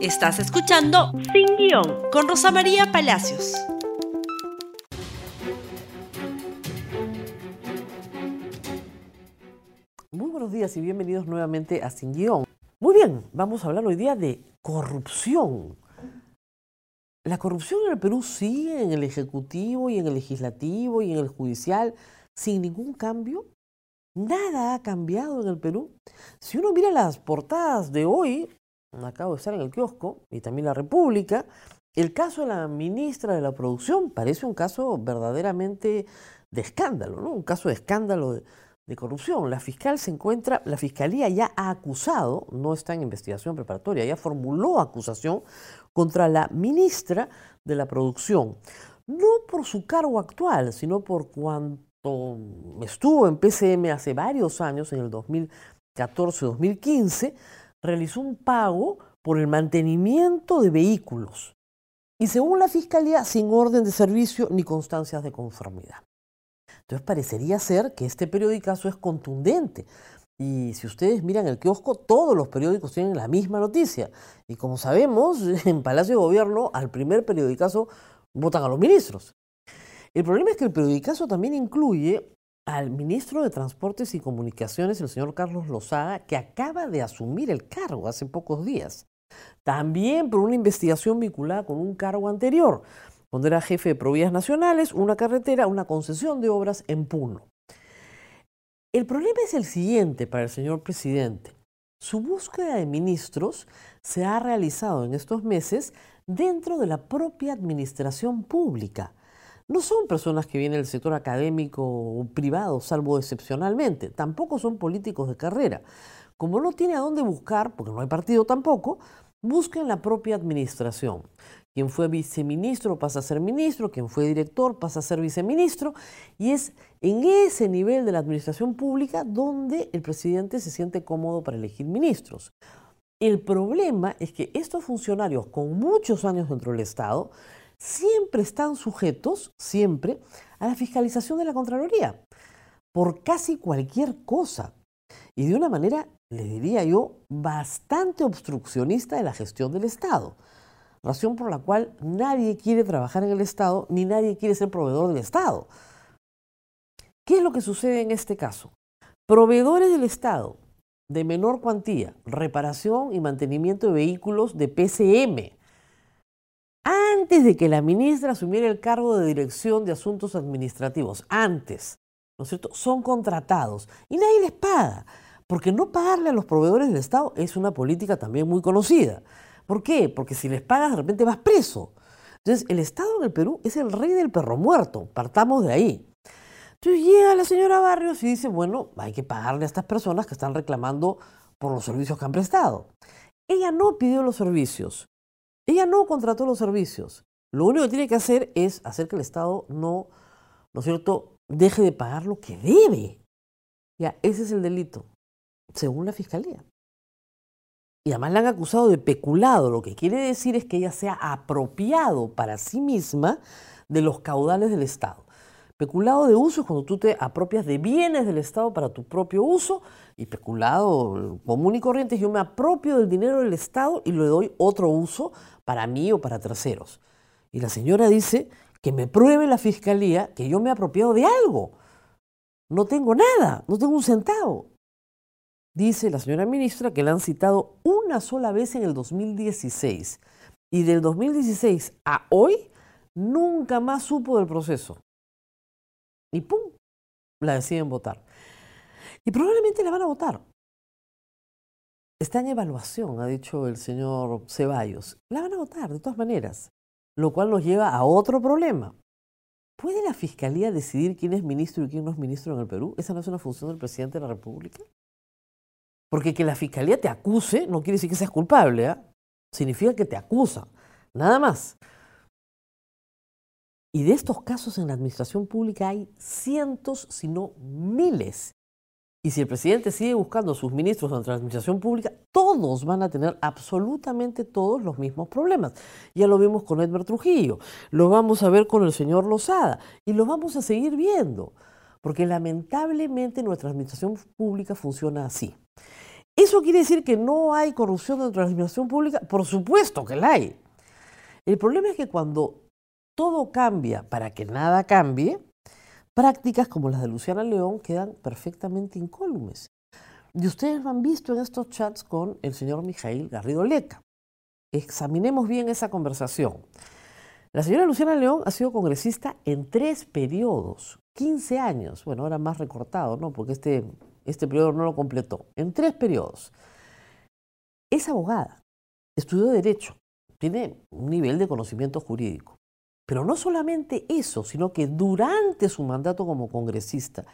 Estás escuchando Sin Guión con Rosa María Palacios. Muy buenos días y bienvenidos nuevamente a Sin Guión. Muy bien, vamos a hablar hoy día de corrupción. La corrupción en el Perú sigue en el Ejecutivo y en el Legislativo y en el Judicial sin ningún cambio. Nada ha cambiado en el Perú. Si uno mira las portadas de hoy, acabo de estar en el kiosco, y también la República, el caso de la ministra de la Producción parece un caso verdaderamente de escándalo, ¿no? Un caso de escándalo de, de corrupción. La fiscal se encuentra, la fiscalía ya ha acusado, no está en investigación preparatoria, ya formuló acusación contra la ministra de la Producción. No por su cargo actual, sino por cuanto estuvo en PCM hace varios años, en el 2014-2015, realizó un pago por el mantenimiento de vehículos y según la Fiscalía sin orden de servicio ni constancias de conformidad. Entonces parecería ser que este periodicazo es contundente. Y si ustedes miran el kiosco, todos los periódicos tienen la misma noticia. Y como sabemos, en Palacio de Gobierno, al primer periodicazo votan a los ministros. El problema es que el periodicazo también incluye al ministro de Transportes y Comunicaciones, el señor Carlos Lozaga, que acaba de asumir el cargo hace pocos días. También por una investigación vinculada con un cargo anterior, cuando era jefe de Provías Nacionales, una carretera, una concesión de obras en Puno. El problema es el siguiente para el señor presidente. Su búsqueda de ministros se ha realizado en estos meses dentro de la propia administración pública no son personas que vienen del sector académico o privado, salvo excepcionalmente. Tampoco son políticos de carrera. Como no tiene a dónde buscar, porque no hay partido tampoco, busca en la propia administración. Quien fue viceministro pasa a ser ministro, quien fue director pasa a ser viceministro, y es en ese nivel de la administración pública donde el presidente se siente cómodo para elegir ministros. El problema es que estos funcionarios con muchos años dentro del Estado siempre están sujetos, siempre, a la fiscalización de la Contraloría, por casi cualquier cosa. Y de una manera, le diría yo, bastante obstruccionista de la gestión del Estado. Razón por la cual nadie quiere trabajar en el Estado ni nadie quiere ser proveedor del Estado. ¿Qué es lo que sucede en este caso? Proveedores del Estado de menor cuantía, reparación y mantenimiento de vehículos de PCM, antes de que la ministra asumiera el cargo de dirección de asuntos administrativos, antes, ¿no es cierto? Son contratados y nadie les paga, porque no pagarle a los proveedores del Estado es una política también muy conocida. ¿Por qué? Porque si les pagas de repente vas preso. Entonces, el Estado en el Perú es el rey del perro muerto, partamos de ahí. Entonces llega la señora Barrios y dice, bueno, hay que pagarle a estas personas que están reclamando por los servicios que han prestado. Ella no pidió los servicios, ella no contrató los servicios. Lo único que tiene que hacer es hacer que el Estado no, ¿no es cierto?, deje de pagar lo que debe. Ya, ese es el delito, según la Fiscalía. Y además la han acusado de peculado, lo que quiere decir es que ella se ha apropiado para sí misma de los caudales del Estado. Peculado de uso es cuando tú te apropias de bienes del Estado para tu propio uso y peculado común y corriente es yo me apropio del dinero del Estado y le doy otro uso para mí o para terceros. Y la señora dice que me pruebe la fiscalía que yo me he apropiado de algo. No tengo nada, no tengo un centavo. Dice la señora ministra que la han citado una sola vez en el 2016 y del 2016 a hoy nunca más supo del proceso y ¡pum! la deciden votar. Y probablemente la van a votar. Está en evaluación, ha dicho el señor Ceballos. La van a votar de todas maneras, lo cual nos lleva a otro problema. ¿Puede la Fiscalía decidir quién es ministro y quién no es ministro en el Perú? ¿Esa no es una función del presidente de la República? Porque que la Fiscalía te acuse no quiere decir que seas culpable, ¿eh? significa que te acusa, nada más. Y de estos casos en la administración pública hay cientos, si no miles. Y si el presidente sigue buscando a sus ministros en la administración pública, todos van a tener absolutamente todos los mismos problemas. Ya lo vimos con Edmer Trujillo, lo vamos a ver con el señor Lozada y lo vamos a seguir viendo, porque lamentablemente nuestra administración pública funciona así. ¿Eso quiere decir que no hay corrupción dentro de la administración pública? Por supuesto que la hay. El problema es que cuando todo cambia para que nada cambie, prácticas como las de Luciana León quedan perfectamente incólumes. Y ustedes lo han visto en estos chats con el señor Mijail Garrido Leca. Examinemos bien esa conversación. La señora Luciana León ha sido congresista en tres periodos, 15 años. Bueno, ahora más recortado, ¿no? Porque este, este periodo no lo completó. En tres periodos. Es abogada, estudió Derecho, tiene un nivel de conocimiento jurídico. Pero no solamente eso, sino que durante su mandato como congresista,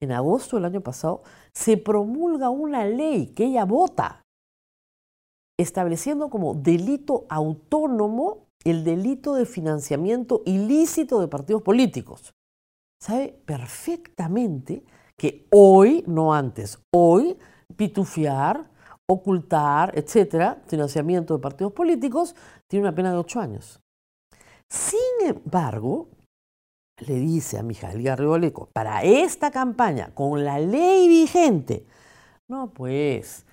en agosto del año pasado, se promulga una ley que ella vota, estableciendo como delito autónomo el delito de financiamiento ilícito de partidos políticos. Sabe perfectamente que hoy, no antes, hoy, pitufiar, ocultar, etcétera, financiamiento de partidos políticos, tiene una pena de ocho años. Sin embargo, le dice a Mijael Garrigoleco, para esta campaña, con la ley vigente, no, pues,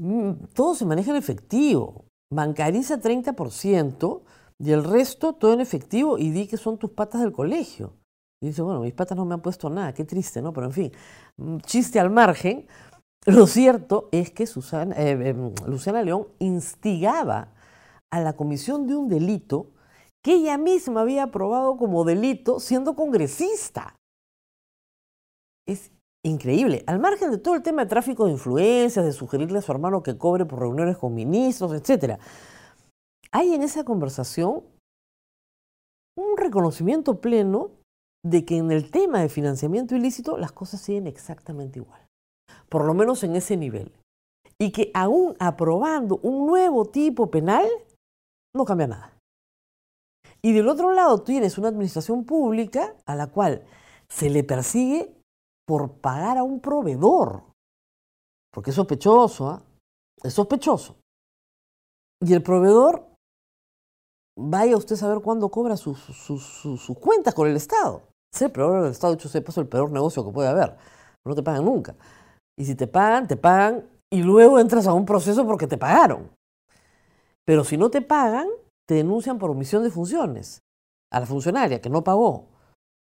mm, todo se maneja en efectivo. Bancariza 30% y el resto todo en efectivo y di que son tus patas del colegio. Y dice, bueno, mis patas no me han puesto nada, qué triste, ¿no? Pero en fin, mm, chiste al margen, lo cierto es que eh, em, Luciana León instigaba a la comisión de un delito que ella misma había aprobado como delito siendo congresista. Es increíble. Al margen de todo el tema de tráfico de influencias, de sugerirle a su hermano que cobre por reuniones con ministros, etc. Hay en esa conversación un reconocimiento pleno de que en el tema de financiamiento ilícito las cosas siguen exactamente igual, por lo menos en ese nivel. Y que aún aprobando un nuevo tipo penal, no cambia nada. Y del otro lado tienes una administración pública a la cual se le persigue por pagar a un proveedor. Porque es sospechoso, ¿ah? es sospechoso. Y el proveedor, vaya usted a saber cuándo cobra sus, sus, cuentas con el Estado. Es el proveedor del Estado, de hecho, se el peor negocio que puede haber. No te pagan nunca. Y si te pagan, te pagan y luego entras a un proceso porque te pagaron. Pero si no te pagan, te denuncian por omisión de funciones a la funcionaria que no pagó.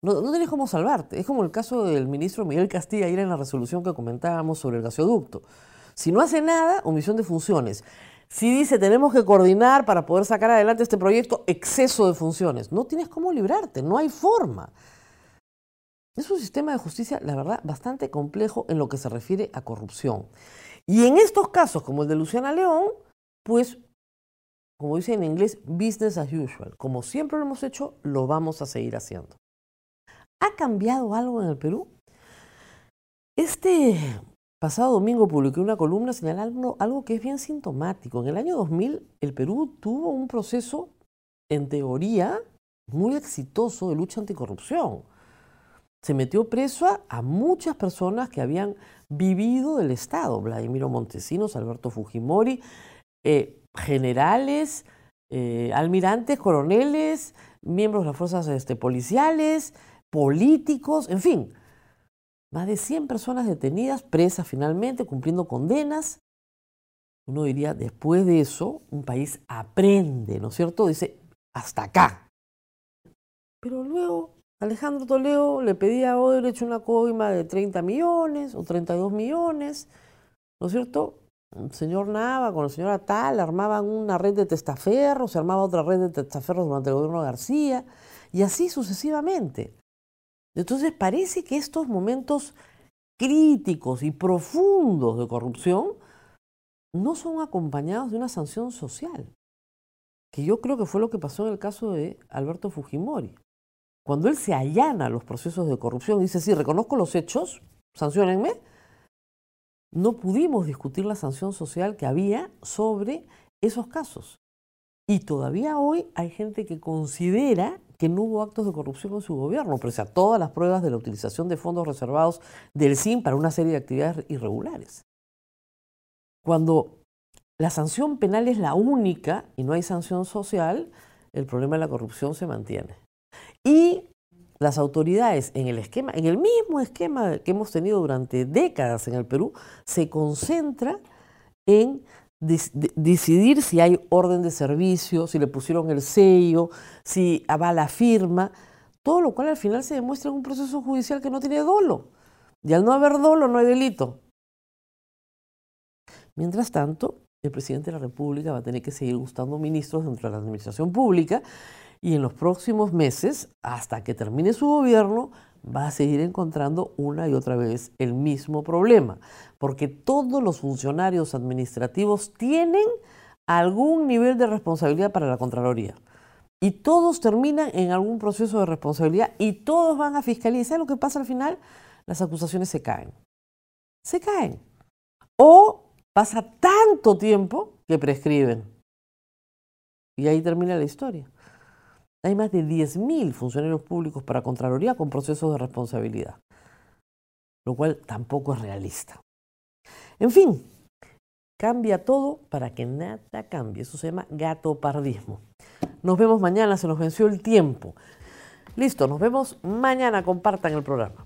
No, no tenés cómo salvarte. Es como el caso del ministro Miguel Castilla ayer en la resolución que comentábamos sobre el gasoducto. Si no hace nada, omisión de funciones. Si dice tenemos que coordinar para poder sacar adelante este proyecto, exceso de funciones. No tienes cómo librarte, no hay forma. Es un sistema de justicia, la verdad, bastante complejo en lo que se refiere a corrupción. Y en estos casos, como el de Luciana León, pues como dice en inglés, business as usual. Como siempre lo hemos hecho, lo vamos a seguir haciendo. ¿Ha cambiado algo en el Perú? Este pasado domingo publiqué una columna señalando algo que es bien sintomático. En el año 2000, el Perú tuvo un proceso, en teoría, muy exitoso de lucha anticorrupción. Se metió preso a, muchas personas que habían vivido del Estado. Vladimiro Montesinos, Alberto Fujimori, eh, generales, eh, almirantes, coroneles, miembros de las fuerzas este, policiales, políticos, en fin. Más de 100 personas detenidas, presas finalmente, cumpliendo condenas. Uno diría, después de eso, un país aprende, ¿no es cierto? Dice, hasta acá. Pero luego Alejandro Toledo le pedía a Odebrecht una coima de 30 millones o 32 millones, ¿no es cierto? El señor Nava con la señora Tal armaban una red de testaferros, se armaba otra red de testaferros durante el gobierno García, y así sucesivamente. Entonces parece que estos momentos críticos y profundos de corrupción no son acompañados de una sanción social, que yo creo que fue lo que pasó en el caso de Alberto Fujimori. Cuando él se allana los procesos de corrupción dice, sí, reconozco los hechos, sancionenme, no pudimos discutir la sanción social que había sobre esos casos. Y todavía hoy hay gente que considera que no hubo actos de corrupción en su gobierno, pese a todas las pruebas de la utilización de fondos reservados del SIM para una serie de actividades irregulares. Cuando la sanción penal es la única y no hay sanción social, el problema de la corrupción se mantiene. Y las autoridades en el esquema, en el mismo esquema que hemos tenido durante décadas en el Perú, se concentra en decidir si hay orden de servicio, si le pusieron el sello, si va la firma, todo lo cual al final se demuestra en un proceso judicial que no tiene dolo. Y al no haber dolo no hay delito. Mientras tanto, el presidente de la República va a tener que seguir gustando ministros dentro de la administración pública y en los próximos meses, hasta que termine su gobierno, va a seguir encontrando una y otra vez el mismo problema, porque todos los funcionarios administrativos tienen algún nivel de responsabilidad para la Contraloría. Y todos terminan en algún proceso de responsabilidad y todos van a fiscalía. ¿Y ¿Sabe lo que pasa al final? Las acusaciones se caen. Se caen. O pasa tanto tiempo que prescriben. Y ahí termina la historia. Hay más de 10.000 funcionarios públicos para Contraloría con procesos de responsabilidad, lo cual tampoco es realista. En fin, cambia todo para que nada cambie. Eso se llama gatopardismo. Nos vemos mañana, se nos venció el tiempo. Listo, nos vemos mañana. Compartan el programa.